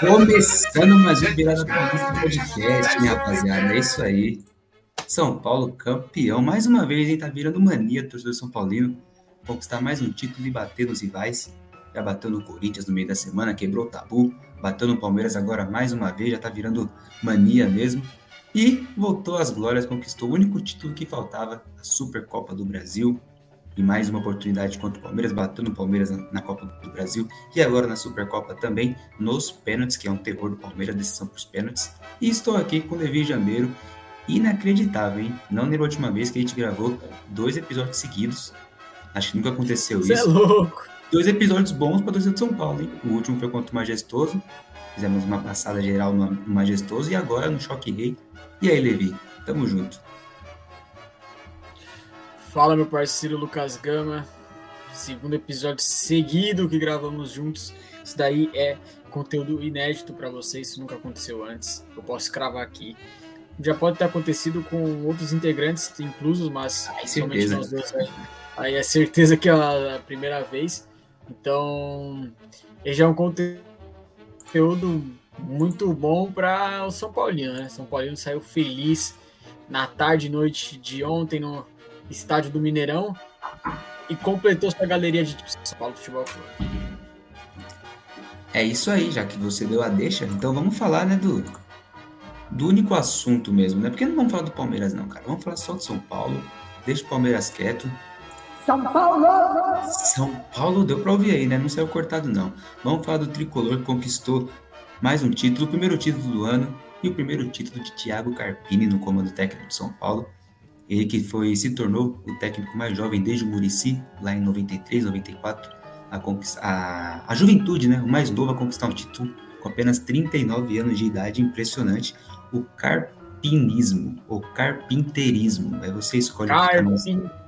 Começando mais um Virada Paulista Podcast, minha rapaziada. É isso aí. São Paulo campeão. Mais uma vez, hein? Tá virando mania do torcedor São Paulino. Conquistar mais um título e bater nos rivais. Já bateu no Corinthians no meio da semana, quebrou o tabu. Bateu no Palmeiras agora mais uma vez, já tá virando mania mesmo. E voltou às glórias, conquistou o único título que faltava, a Supercopa do Brasil e mais uma oportunidade contra o Palmeiras, bateu no Palmeiras na Copa do Brasil e agora na Supercopa também, nos pênaltis, que é um terror do Palmeiras, decisão para os pênaltis. E estou aqui com o Levi Jambeiro, inacreditável, hein? Não na última vez que a gente gravou dois episódios seguidos, acho que nunca aconteceu Cê isso. é louco! Dois episódios bons para torcida de São Paulo, hein? O último foi contra o Majestoso, fizemos uma passada geral no Majestoso e agora no Choque Rei. E aí, Levi? Tamo junto. Fala, meu parceiro Lucas Gama. Segundo episódio seguido que gravamos juntos. Isso daí é conteúdo inédito para vocês, isso nunca aconteceu antes. Eu posso cravar aqui. Já pode ter acontecido com outros integrantes inclusos, mas Ai, somente certeza. nós dois. Aí, aí é certeza que é a primeira vez. Então, ele já é um conteúdo muito bom para o São Paulino, né? São Paulino saiu feliz na tarde e noite de ontem no estádio do Mineirão e completou sua galeria de São Paulo Futebol Clube. É isso aí, já que você deu a deixa, então vamos falar, né, do, do único assunto mesmo, né? Porque não vamos falar do Palmeiras, não, cara. Vamos falar só de São Paulo. Deixa o Palmeiras quieto. São Paulo! São Paulo deu pra ouvir aí, né? Não saiu cortado, não. Vamos falar do tricolor que conquistou mais um título, o primeiro título do ano e o primeiro título de Thiago Carpini no comando técnico de São Paulo. Ele que foi se tornou o técnico mais jovem desde o Murici, lá em 93, 94, a, a, a juventude, né? O mais novo a conquistar um título com apenas 39 anos de idade, impressionante. O carpinismo, ou carpinteirismo, aí você escolhe o que tá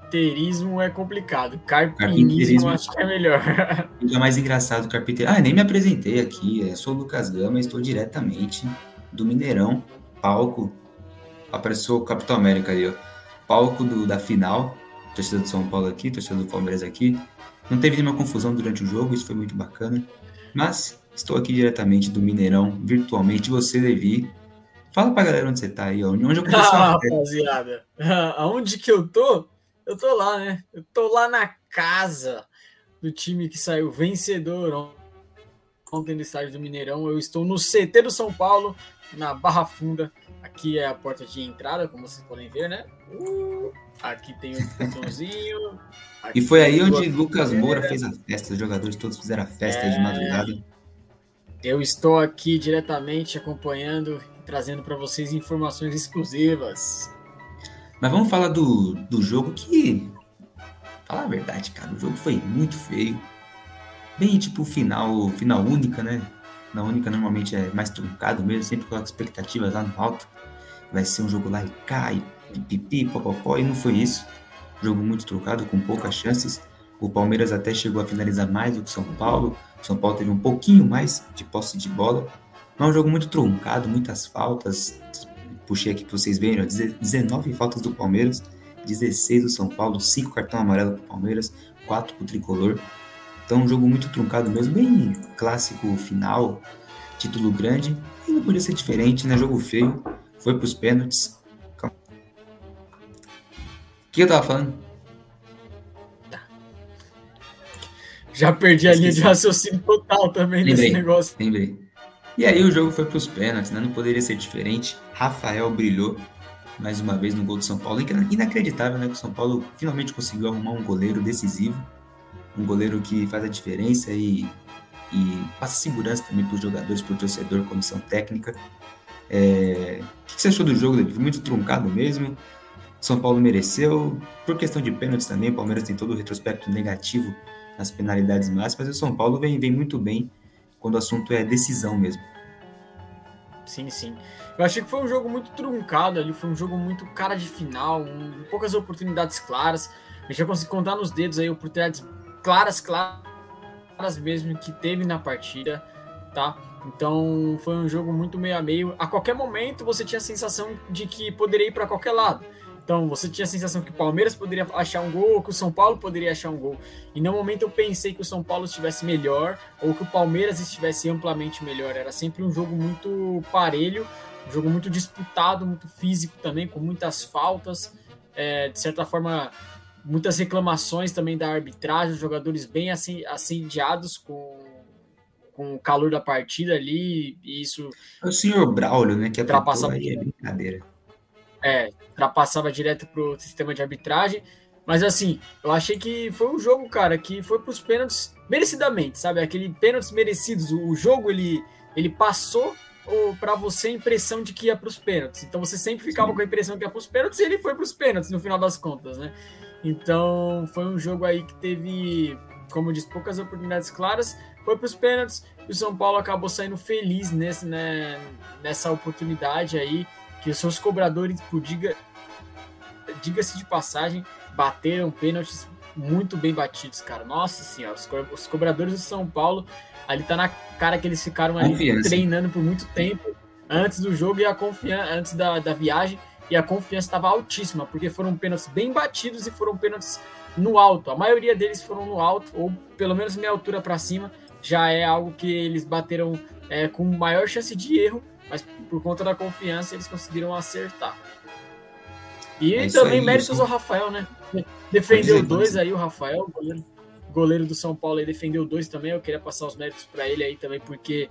Carpinteirismo é complicado. Carpinismo Carpinteirismo. acho que é melhor. Fica mais engraçado, carpinteiro. Ah, nem me apresentei aqui. Eu sou o Lucas Gama, estou diretamente do Mineirão, palco. Apareceu o Capitão América aí, ó. Palco do, da final. Torcida do São Paulo aqui, torcida do Palmeiras aqui. Não teve nenhuma confusão durante o jogo, isso foi muito bacana. Mas estou aqui diretamente do Mineirão, virtualmente. Você, Levi. Fala pra galera onde você tá aí, ó. Onde eu Ah, a rapaziada, aonde que eu tô? Eu tô lá, né? Eu tô lá na casa do time que saiu vencedor ontem no estádio do Mineirão. Eu estou no CT do São Paulo, na Barra Funda. Aqui é a porta de entrada, como vocês podem ver, né? Uh, aqui tem o botãozinho. E foi aí onde Lucas Moura fez a festa. Os jogadores todos fizeram a festa aí de É. madrugada. Eu estou aqui diretamente acompanhando e trazendo para vocês informações exclusivas. Mas vamos falar do, do jogo que. Falar a verdade, cara, o jogo foi muito feio. Bem tipo final, final única, né? Final única normalmente é mais truncado mesmo, sempre coloca expectativas lá no alto. Vai ser um jogo lá e cai, pipipi, popopó, e não foi isso. Jogo muito truncado, com poucas chances. O Palmeiras até chegou a finalizar mais do que o São Paulo. O São Paulo teve um pouquinho mais de posse de bola. Mas é um jogo muito truncado, muitas faltas. Puxei aqui para vocês verem, ó, 19 faltas do Palmeiras, 16 do São Paulo, 5 cartão amarelo para o Palmeiras, 4 para o Tricolor. Então, um jogo muito truncado mesmo, bem clássico final, título grande. E não podia ser diferente, né? Jogo feio, foi para os pênaltis. Calma. O que eu tava falando? Já perdi a linha de raciocínio total também Lembrei. desse negócio. Lembrei. E aí o jogo foi para os pênaltis, né? Não poderia ser diferente. Rafael brilhou mais uma vez no gol do São Paulo. Ina- Inacreditável, né? Que o São Paulo finalmente conseguiu arrumar um goleiro decisivo. Um goleiro que faz a diferença e, e passa segurança também para os jogadores, para o torcedor, comissão técnica. É, O que você achou do jogo, David? Muito truncado mesmo. São Paulo mereceu. Por questão de pênaltis também, o Palmeiras tem todo o retrospecto negativo nas penalidades máximas. E o São Paulo vem, vem muito bem quando o assunto é decisão mesmo. Sim, sim. Eu achei que foi um jogo muito truncado ali, foi um jogo muito cara de final, um- poucas oportunidades claras. A gente já conseguiu contar nos dedos aí oportunidades claras, claras mesmo que teve na partida, tá? Então foi um jogo muito meio a meio. A qualquer momento você tinha a sensação de que poderia ir para qualquer lado. Então você tinha a sensação que o Palmeiras poderia achar um gol que o São Paulo poderia achar um gol. E no momento eu pensei que o São Paulo estivesse melhor ou que o Palmeiras estivesse amplamente melhor. Era sempre um jogo muito parelho, um jogo muito disputado, muito físico também, com muitas faltas. É, de certa forma, muitas reclamações também da arbitragem, jogadores bem assediados com, com o calor da partida ali, e isso... É o senhor Braulio, né, que ultrapassava aí, é brincadeira. É, ultrapassava direto pro sistema de arbitragem, mas assim, eu achei que foi um jogo, cara, que foi para os pênaltis merecidamente, sabe? Aquele pênaltis merecidos, o jogo ele, ele passou para você a impressão de que ia para os pênaltis. Então você sempre ficava Sim. com a impressão que ia para os pênaltis e ele foi para os pênaltis no final das contas, né? Então foi um jogo aí que teve, como diz, poucas oportunidades claras, foi para os pênaltis e o São Paulo acabou saindo feliz nesse, né, nessa oportunidade aí, que os seus cobradores, por diga, diga-se de passagem, bateram pênaltis muito bem batidos, cara. Nossa senhora, os, co os cobradores do São Paulo, ali tá na cara que eles ficaram ali Confiança. treinando por muito tempo antes do jogo e a confiança, antes da, da viagem e a confiança estava altíssima, porque foram pênaltis bem batidos e foram pênaltis no alto. A maioria deles foram no alto, ou pelo menos meia altura para cima, já é algo que eles bateram é, com maior chance de erro, mas por conta da confiança eles conseguiram acertar. E é também aí, méritos ao Rafael, né? Defendeu dois aí, o Rafael, goleiro, goleiro do São Paulo, aí defendeu dois também. Eu queria passar os méritos para ele aí também, porque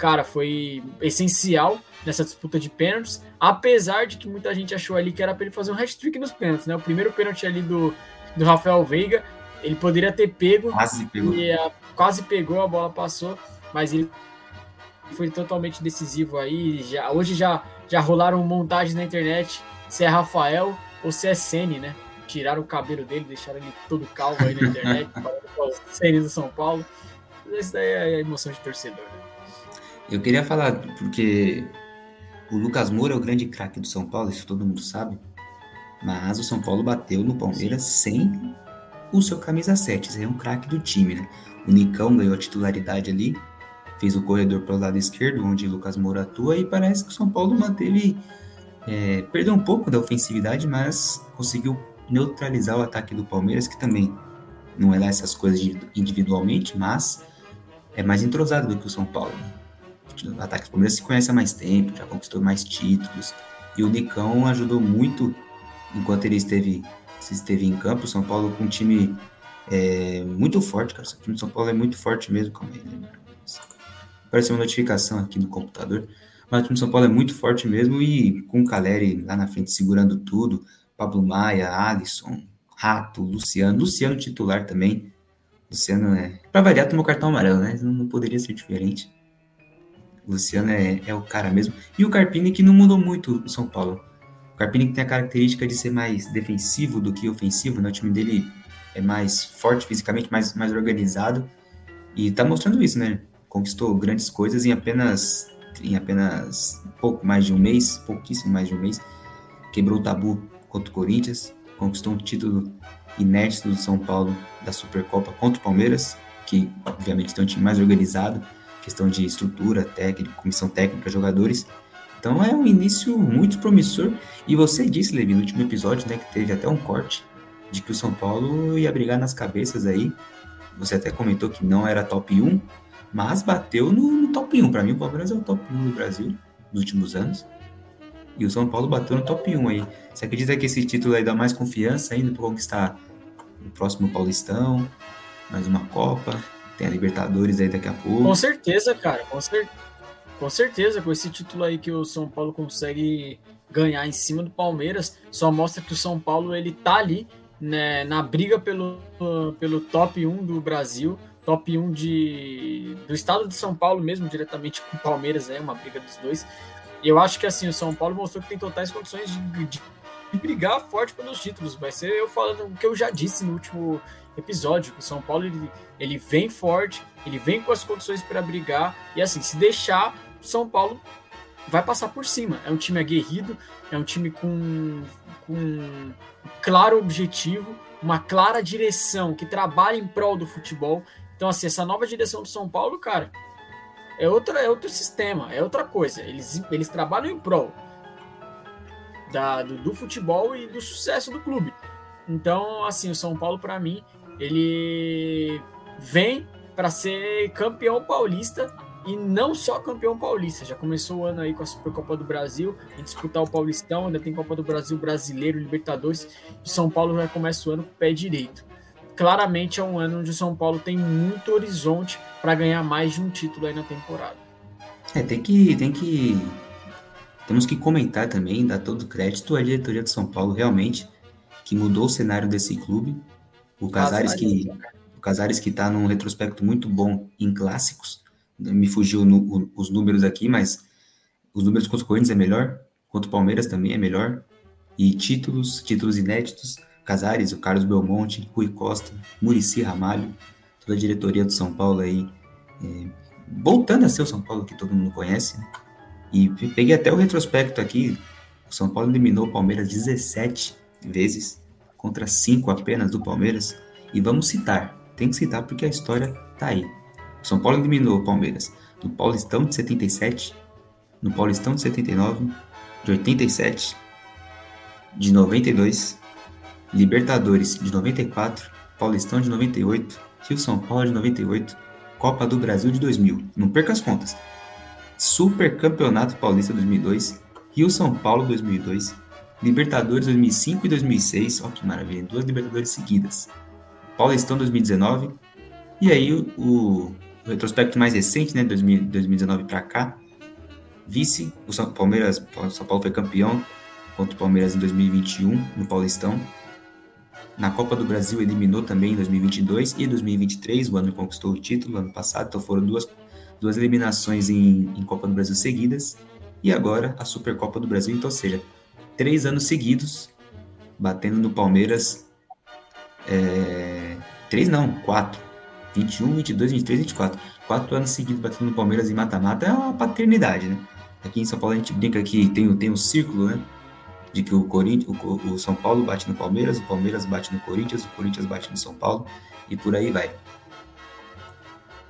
cara, foi essencial nessa disputa de pênaltis, apesar de que muita gente achou ali que era para ele fazer um hat-trick nos pênaltis, né? O primeiro pênalti ali do, do Rafael Veiga, ele poderia ter pego, quase pegou. E, a, quase pegou, a bola passou, mas ele foi totalmente decisivo aí. Já, hoje já, já rolaram montagens na internet se é Rafael ou se é Sene, né? Tiraram o cabelo dele, deixaram ele todo calvo aí na internet, falando com o Sene do São Paulo. Isso daí é a emoção de torcedor, né? Eu queria falar, porque o Lucas Moura é o grande craque do São Paulo, isso todo mundo sabe. Mas o São Paulo bateu no Palmeiras sem o seu camisa 7. Isso é um craque do time, né? O Nicão ganhou a titularidade ali, fez o corredor para o lado esquerdo, onde o Lucas Moura atua, e parece que o São Paulo manteve. É, perdeu um pouco da ofensividade, mas conseguiu neutralizar o ataque do Palmeiras, que também não é lá essas coisas individualmente, mas é mais entrosado do que o São Paulo. Né? O ataque do Palmeiras se conhece há mais tempo, já conquistou mais títulos. E o Nicão ajudou muito enquanto ele esteve, esteve em campo. São Paulo com um time é, muito forte, cara. O time do São Paulo é muito forte mesmo. Calma aí, né? Apareceu uma notificação aqui no computador. Mas o time do São Paulo é muito forte mesmo e com o Caleri lá na frente segurando tudo. Pablo Maia, Alisson, Rato, Luciano. Luciano titular também. Luciano é. Pra variar, tomou cartão amarelo, né? Não poderia ser diferente. O Luciano é, é o cara mesmo. E o Carpini que não mudou muito no São Paulo. O Carpini que tem a característica de ser mais defensivo do que ofensivo, né? O time dele é mais forte fisicamente, mais, mais organizado. E tá mostrando isso, né? Conquistou grandes coisas em apenas em apenas pouco mais de um mês, pouquíssimo mais de um mês. Quebrou o tabu contra o Corinthians, conquistou um título inédito do São Paulo da Supercopa contra o Palmeiras, que obviamente tem um time mais organizado questão de estrutura, técnica, comissão técnica, jogadores. Então é um início muito promissor. E você disse, Levi, no último episódio, né, que teve até um corte de que o São Paulo ia brigar nas cabeças aí. Você até comentou que não era top 1, mas bateu no, no top 1. Para mim, o Palmeiras é o top 1 do Brasil nos últimos anos. E o São Paulo bateu no top 1 aí. Você acredita que esse título aí dá mais confiança ainda para conquistar o próximo Paulistão, mais uma Copa? Tem a Libertadores aí daqui a pouco. Com certeza, cara. Com, cer com certeza, com esse título aí que o São Paulo consegue ganhar em cima do Palmeiras, só mostra que o São Paulo ele tá ali né, na briga pelo, pelo top 1 do Brasil, top 1 de, do estado de São Paulo mesmo, diretamente com o Palmeiras, é uma briga dos dois. Eu acho que assim, o São Paulo mostrou que tem totais condições de, de, de brigar forte pelos títulos. Vai ser eu falando o que eu já disse no último episódio, o São Paulo ele, ele vem forte, ele vem com as condições para brigar, e assim, se deixar, o São Paulo vai passar por cima. É um time aguerrido, é um time com, com um claro objetivo, uma clara direção que trabalha em prol do futebol. Então, assim, essa nova direção do São Paulo, cara, é, outra, é outro sistema, é outra coisa. Eles, eles trabalham em prol. da, do, do futebol e do sucesso do clube. Então, assim, o São Paulo, para mim, ele vem para ser campeão paulista e não só campeão paulista. Já começou o ano aí com a Supercopa do Brasil, em disputar o Paulistão, ainda tem Copa do Brasil Brasileiro, Libertadores. E São Paulo já começa o ano com o pé direito. Claramente é um ano onde o São Paulo tem muito horizonte para ganhar mais de um título aí na temporada. É, tem que, tem que temos que comentar também, dar todo o crédito à diretoria do São Paulo, realmente, que mudou o cenário desse clube. O Casares que o Casares que está num retrospecto muito bom em clássicos. Me fugiu no, o, os números aqui, mas os números contra o Corinthians é melhor, contra o Palmeiras também é melhor. E títulos, títulos inéditos, Casares, o Carlos Belmonte, Rui Costa, Murici Ramalho, toda a diretoria do São Paulo aí, é, voltando a ser o São Paulo que todo mundo conhece, né? E peguei até o retrospecto aqui. O São Paulo eliminou o Palmeiras 17 vezes, contra 5 apenas do Palmeiras. E vamos citar, tem que citar porque a história tá aí. O São Paulo eliminou o Palmeiras no Paulistão de 77, no Paulistão de 79, de 87, de 92, Libertadores de 94, Paulistão de 98, Rio São Paulo de 98, Copa do Brasil de 2000. Não perca as contas. Super Campeonato Paulista 2002, Rio São Paulo 2002, Libertadores 2005 e 2006, ó que maravilha, duas Libertadores seguidas. Paulistão 2019, e aí o, o retrospecto mais recente, né, 2019 para cá, vice, o São Palmeiras, o São Paulo foi campeão contra o Palmeiras em 2021 no Paulistão. Na Copa do Brasil eliminou também em 2022 e 2023, o ano conquistou o título ano passado, então foram duas duas eliminações em, em Copa do Brasil seguidas. E agora a Supercopa do Brasil, então, ou seja, três anos seguidos batendo no Palmeiras. É, três não, quatro. 21, 22, 23, 24. Quatro anos seguidos batendo no Palmeiras em mata-mata é uma paternidade, né? Aqui em São Paulo a gente brinca que tem, tem um círculo, né? De que o, Corinthians, o, o São Paulo bate no Palmeiras, o Palmeiras bate no Corinthians, o Corinthians bate no São Paulo e por aí vai.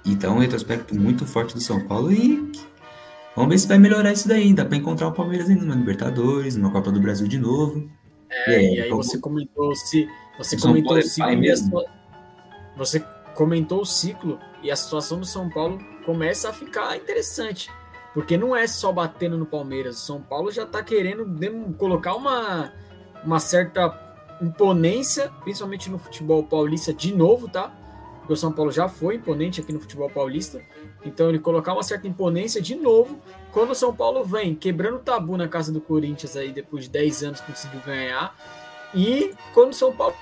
Então, um retrospecto muito forte do São Paulo e vamos ver se vai melhorar isso daí. Dá para encontrar o Palmeiras ainda na Libertadores, numa Copa do Brasil de novo. É, e aí, aí você comentou se você comentou o ciclo mesmo. você comentou o ciclo e a situação do São Paulo começa a ficar interessante. Porque não é só batendo no Palmeiras. O São Paulo já está querendo colocar uma, uma certa imponência, principalmente no futebol paulista, de novo, tá? Porque o São Paulo já foi imponente aqui no futebol paulista. Então ele colocar uma certa imponência de novo quando o São Paulo vem quebrando o tabu na casa do Corinthians aí depois de 10 anos conseguiu ganhar. E quando o São Paulo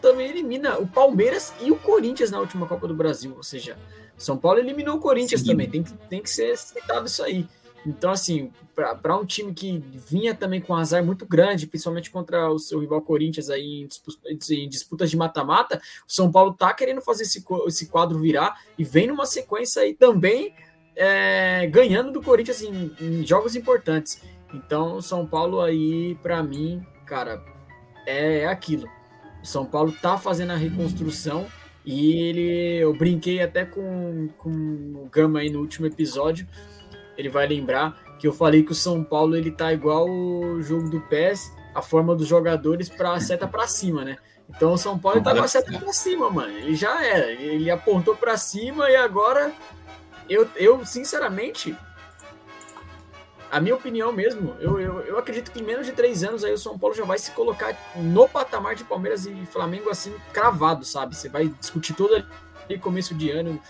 também elimina o Palmeiras e o Corinthians na última Copa do Brasil, ou seja, São Paulo eliminou o Corinthians Sim. também, tem que, tem que ser citado isso aí. Então, assim, para um time que vinha também com um azar muito grande, principalmente contra o seu rival Corinthians aí em, disputas, de mata-mata, o São Paulo tá querendo fazer esse, esse quadro virar e vem numa sequência aí também é, ganhando do Corinthians em, em, jogos importantes. Então, São Paulo aí, para mim, cara, é, é aquilo. O São Paulo tá fazendo a reconstrução e ele, eu brinquei até com, com o Gama aí no último episódio ele vai lembrar que eu falei que o São Paulo ele tá igual o jogo do PES, a forma dos jogadores para seta para cima, né? Então o São Paulo tá com a seta para cima, mano. Ele já era, ele apontou para cima e agora eu, eu sinceramente a minha opinião mesmo, eu, eu, eu, acredito que em menos de três anos aí o São Paulo já vai se colocar no patamar de Palmeiras e Flamengo assim, cravado, sabe? Você vai discutir todo ali começo de ano,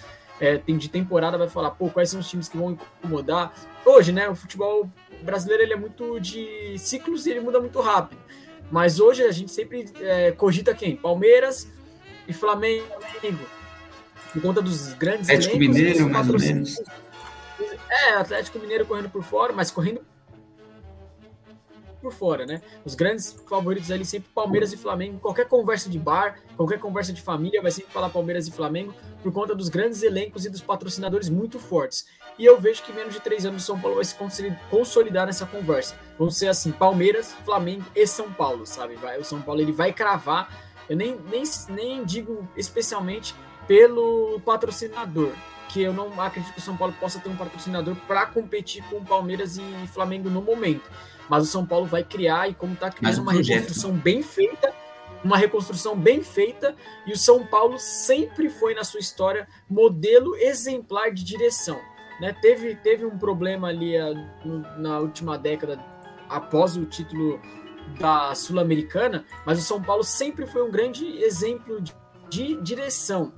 é, tem de temporada vai falar, pô, quais são os times que vão incomodar. Hoje, né, o futebol brasileiro ele é muito de ciclos e ele muda muito rápido. Mas hoje a gente sempre é, cogita quem? Palmeiras e Flamengo, por conta dos grandes Atlético Mineiro, mais ou menos. É, Atlético Mineiro correndo por fora, mas correndo por fora, né? Os grandes favoritos ali sempre Palmeiras e Flamengo. Qualquer conversa de bar, qualquer conversa de família vai sempre falar Palmeiras e Flamengo por conta dos grandes elencos e dos patrocinadores muito fortes. E eu vejo que menos de três anos São Paulo vai se consolidar nessa conversa. Vão ser assim, Palmeiras, Flamengo e São Paulo, sabe? Vai, o São Paulo ele vai cravar. Eu nem, nem, nem digo especialmente pelo patrocinador. Que eu não acredito que o São Paulo possa ter um patrocinador para competir com Palmeiras e Flamengo no momento. Mas o São Paulo vai criar, e como está criando uma projeto. reconstrução bem feita, uma reconstrução bem feita, e o São Paulo sempre foi na sua história modelo exemplar de direção. Né? Teve, teve um problema ali a, no, na última década, após o título da Sul-Americana, mas o São Paulo sempre foi um grande exemplo de, de direção.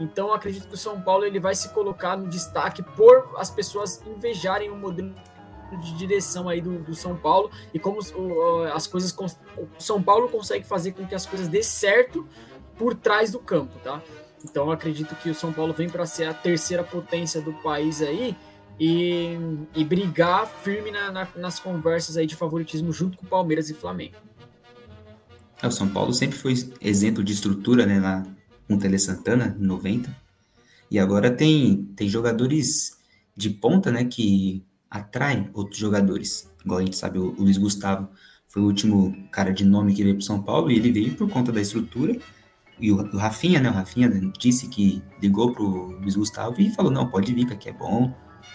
Então acredito que o São Paulo ele vai se colocar no destaque por as pessoas invejarem o modelo de direção aí do, do São Paulo e como o, as coisas o São Paulo consegue fazer com que as coisas dê certo por trás do campo, tá? Então acredito que o São Paulo vem para ser a terceira potência do país aí e, e brigar firme na, na, nas conversas aí de favoritismo junto com Palmeiras e Flamengo. É, o São Paulo sempre foi exemplo de estrutura, né, lá com o Tele Santana, em 90. E agora tem, tem jogadores de ponta, né, que atraem outros jogadores. Igual a gente sabe, o, Luiz Gustavo foi o último cara de nome que veio para São Paulo e ele veio por conta da estrutura. E o, o Rafinha, né, o Rafinha disse que ligou pro Luiz Gustavo e falou, não, pode vir, que aqui é bom,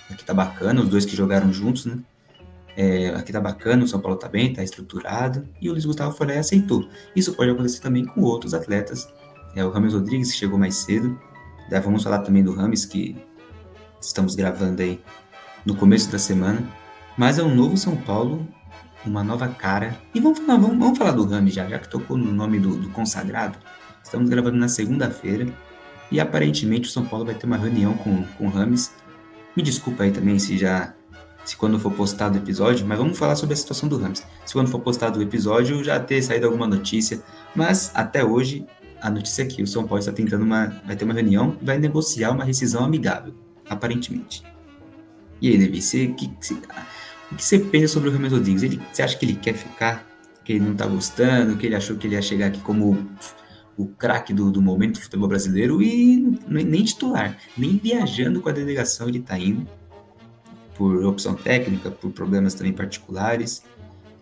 aqui tá bacana, os dois que jogaram juntos, né? É, aqui tá bacana, o São Paulo tá bem, tá estruturado, e o Luiz Gustavo foi lá e aceitou. Isso pode acontecer também com outros atletas. É, o Rames Rodrigues, que chegou mais cedo. Vamos falar também do Rames, que estamos gravando aí no começo da semana. Mas é um novo São Paulo, uma nova cara. E vamos falar, vamos, vamos falar do Rames já, já que tocou no nome do, do consagrado. Estamos gravando na segunda-feira. E aparentemente o São Paulo vai ter uma reunião com, com o Rames me desculpa aí também se já. Se quando for postado o episódio, mas vamos falar sobre a situação do Rams. Se quando for postado o episódio já ter saído alguma notícia, mas até hoje a notícia é que o São Paulo está tentando uma. vai ter uma reunião e vai negociar uma rescisão amigável, aparentemente. E aí, Levi, você, que, que, o que você pensa sobre o Ramos Rodrigues? Ele, você acha que ele quer ficar? Que ele não está gostando? Que ele achou que ele ia chegar aqui como o craque do, do momento do futebol brasileiro e nem titular, nem viajando com a delegação ele está indo, por opção técnica, por problemas também particulares.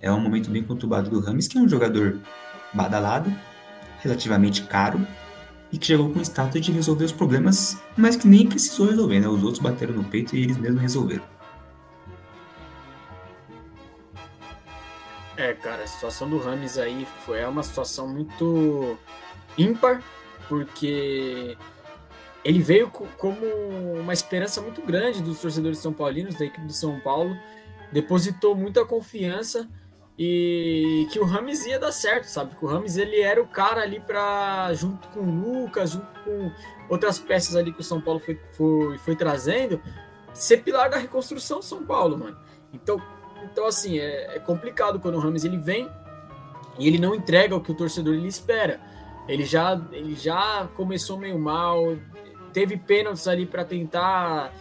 É um momento bem conturbado do Rames, que é um jogador badalado, relativamente caro, e que chegou com o status de resolver os problemas, mas que nem precisou resolver, né? Os outros bateram no peito e eles mesmos resolveram. É, cara, a situação do Rames aí foi é uma situação muito ímpar, porque ele veio como uma esperança muito grande dos torcedores são paulinos, da equipe do São Paulo, depositou muita confiança e que o Rames ia dar certo, sabe? Que o Rames ele era o cara ali para junto com o Lucas, junto com outras peças ali que o São Paulo foi, foi, foi trazendo, ser pilar da reconstrução do São Paulo, mano. Então, então assim, é, é complicado quando o Rames ele vem e ele não entrega o que o torcedor ele espera. Ele já, ele já começou meio mal, teve pênaltis ali para tentar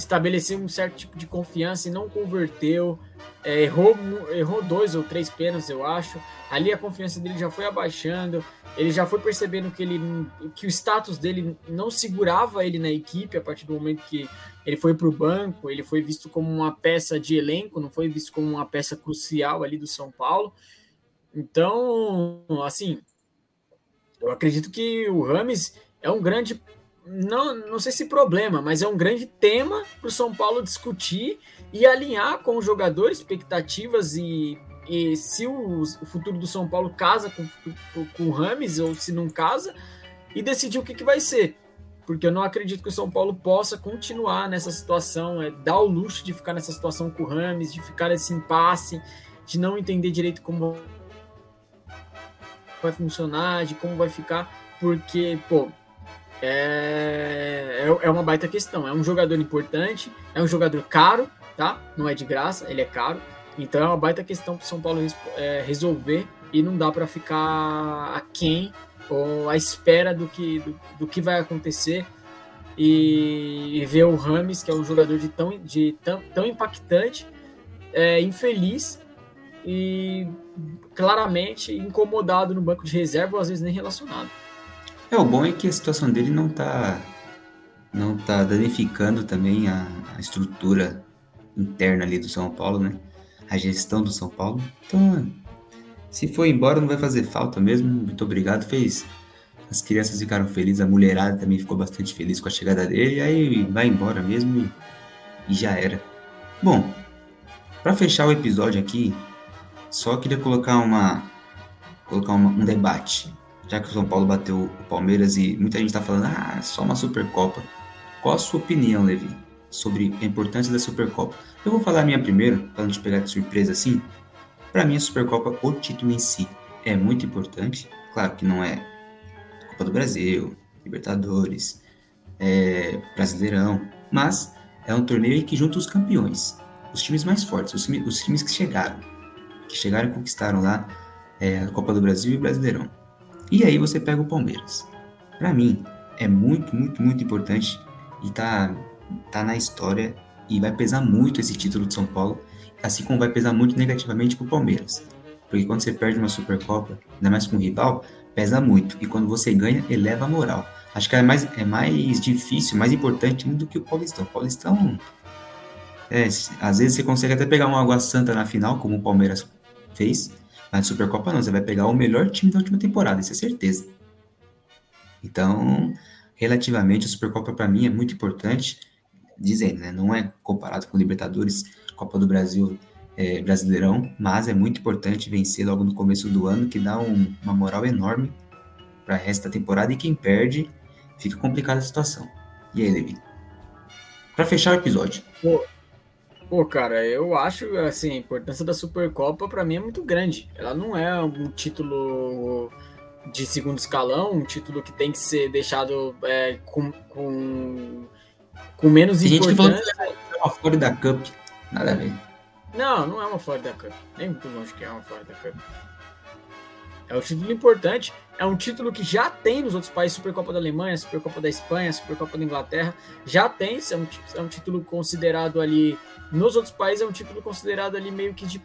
estabelecer um certo tipo de confiança e não converteu. É, errou, errou dois ou três pênaltis, eu acho. Ali a confiança dele já foi abaixando. Ele já foi percebendo que, ele, que o status dele não segurava ele na equipe a partir do momento que ele foi para o banco. Ele foi visto como uma peça de elenco, não foi visto como uma peça crucial ali do São Paulo. Então, assim, eu acredito que o Rames é um grande, não, não sei se problema, mas é um grande tema para o São Paulo discutir e alinhar com os jogadores, expectativas e, e se o, o futuro do São Paulo casa com, com, o Rames ou se não casa e decidir o que, que vai ser. Porque eu não acredito que o São Paulo possa continuar nessa situação, é, dar o luxo de ficar nessa situação com o Rames, de ficar nesse impasse, de não entender direito como vai funcionar, de como vai ficar, porque, pô, é, é, é uma baita questão. É um jogador importante, é um jogador caro, tá? Não é de graça, ele é caro. Então é uma baita questão para o São Paulo é, resolver e não dá para ficar aquém ou à espera do que, do, do que vai acontecer e, e, ver o Rames, que é um jogador de tão, de tão, tão impactante, é, infeliz e claramente incomodado no banco de reserva, ou às vezes nem relacionado. É, o bom é que a situação dele não está não tá danificando também a, a, estrutura interna ali do São Paulo, né? A gestão do São Paulo. Então, se for embora, não vai fazer falta mesmo. Muito obrigado. Fez As crianças ficaram felizes, a mulherada também ficou bastante feliz com a chegada dele, aí vai embora mesmo e, e já era. Bom, para fechar o episódio aqui, só queria colocar uma colocar uma, um debate. Já que o São Paulo bateu o Palmeiras e muita gente está falando, ah, só uma Supercopa. Qual a sua opinião, Levi, sobre a importância da Supercopa? Eu vou falar a minha primeiro, para não te pegar de surpresa assim. Para mim, a Supercopa, o título em si, é muito importante. Claro que não é Copa do Brasil, Libertadores, é Brasileirão, mas é um torneio que junta os campeões, os times mais fortes, os, times, os times que chegaram, que chegaram e conquistaram lá é, a Copa do Brasil e o Brasileirão. E aí você pega o Palmeiras. Para mim, é muito, muito, muito importante e tá, tá na história e vai pesar muito esse título de São Paulo, assim como vai pesar muito negativamente pro Palmeiras. Porque quando você perde uma Supercopa, ainda mais com um rival, pesa muito. E quando você ganha, eleva a moral. Acho que é mais, é mais difícil, mais importante do que o Paulistão. O Paulistão, é, às vezes você consegue até pegar uma Água Santa na final, como o Palmeiras fez, mas Supercopa não, você vai pegar o melhor time da última temporada, isso é certeza. Então, relativamente, a Supercopa para mim é muito importante, dizendo, né? Não é comparado com Libertadores, Copa do Brasil, é, Brasileirão, mas é muito importante vencer logo no começo do ano, que dá um, uma moral enorme para o resto da temporada e quem perde fica complicada a situação. E aí, Levi? Para fechar o episódio. Pô, cara, eu acho assim, a importância da Supercopa para mim é muito grande. Ela não é um título de segundo escalão, um título que tem que ser deixado é, com, com, com menos tem importância. Gente que falou que é uma Florida Cup, nada a ver. Não, não é uma Florida Cup. Nem muito longe que é uma Florida Cup. É um título importante. É um título que já tem nos outros países, Supercopa da Alemanha, Supercopa da Espanha, Supercopa da Inglaterra. Já tem, é um, é um título considerado ali. Nos outros países é um título considerado ali meio que de.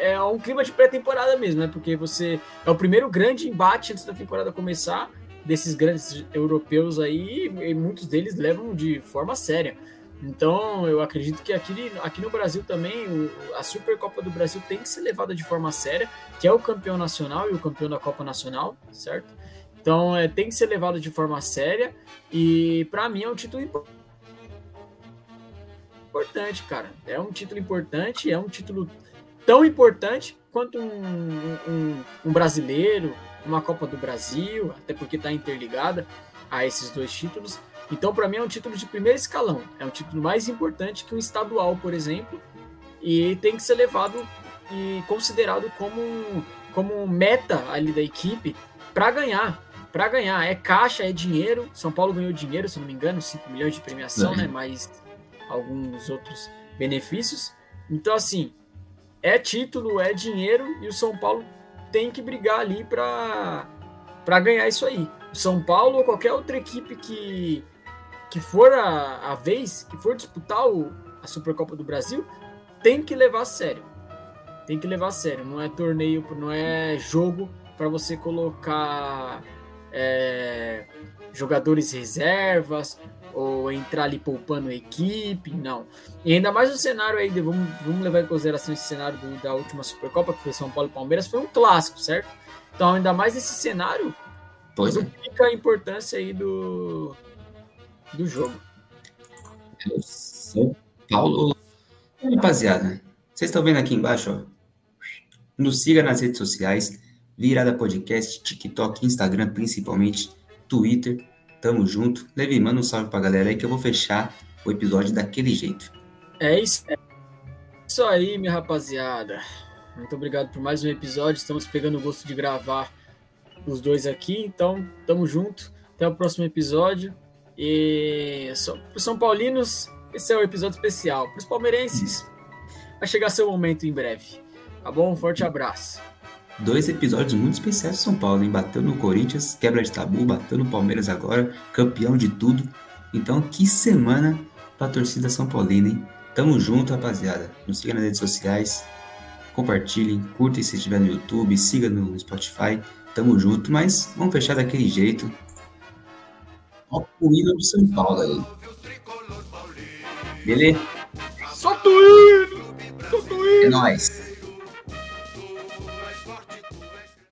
É um clima de pré-temporada mesmo, né? Porque você. É o primeiro grande embate antes da temporada começar, desses grandes europeus aí, e muitos deles levam de forma séria. Então, eu acredito que aqui, aqui no Brasil também, o, a Supercopa do Brasil tem que ser levada de forma séria, que é o campeão nacional e o campeão da Copa Nacional, certo? Então, é, tem que ser levado de forma séria e, para mim, é um título importante, cara. É um título importante, é um título tão importante quanto um, um, um brasileiro, uma Copa do Brasil, até porque está interligada a esses dois títulos. Então, para mim, é um título de primeiro escalão. É um título mais importante que um estadual, por exemplo, e tem que ser levado e considerado como, como meta ali da equipe para ganhar. Para ganhar. É caixa, é dinheiro. São Paulo ganhou dinheiro, se não me engano, 5 milhões de premiação, é. né? Mais alguns outros benefícios. Então, assim, é título, é dinheiro e o São Paulo tem que brigar ali para ganhar isso aí. O São Paulo ou qualquer outra equipe que que for a, a vez, que for disputar o, a Supercopa do Brasil, tem que levar a sério. Tem que levar a sério. Não é torneio, não é jogo para você colocar é, jogadores reservas ou entrar ali poupando a equipe, não. E ainda mais o cenário aí, vamos, vamos levar em consideração esse cenário do, da última Supercopa, que foi São Paulo e Palmeiras, foi um clássico, certo? Então, ainda mais esse cenário, pois é. fica a importância aí do, do jogo. É São Paulo. Rapaziada, vocês estão vendo aqui embaixo, ó. Nos siga nas redes sociais, Virada Podcast, TikTok, Instagram, principalmente, Twitter. Tamo junto. Levi, manda um salve pra galera aí que eu vou fechar o episódio daquele jeito. É isso, é isso aí, minha rapaziada. Muito obrigado por mais um episódio. Estamos pegando o gosto de gravar os dois aqui, então tamo junto. Até o próximo episódio. E para os São Paulinos, esse é um episódio especial. Para os palmeirenses, vai chegar seu momento em breve. Tá bom? Um forte abraço. Dois episódios muito especiais de São Paulo, hein? Bateu no Corinthians, quebra de tabu, bateu no Palmeiras agora, campeão de tudo. Então, que semana pra torcida São Paulina, hein? Tamo junto, rapaziada. Nos siga nas redes sociais, compartilhem, curtem se estiver no YouTube, siga no Spotify. Tamo junto, mas vamos fechar daquele jeito o hino do São Paulo aí. Beleza? Solta o hino! Solta o hino! É nóis!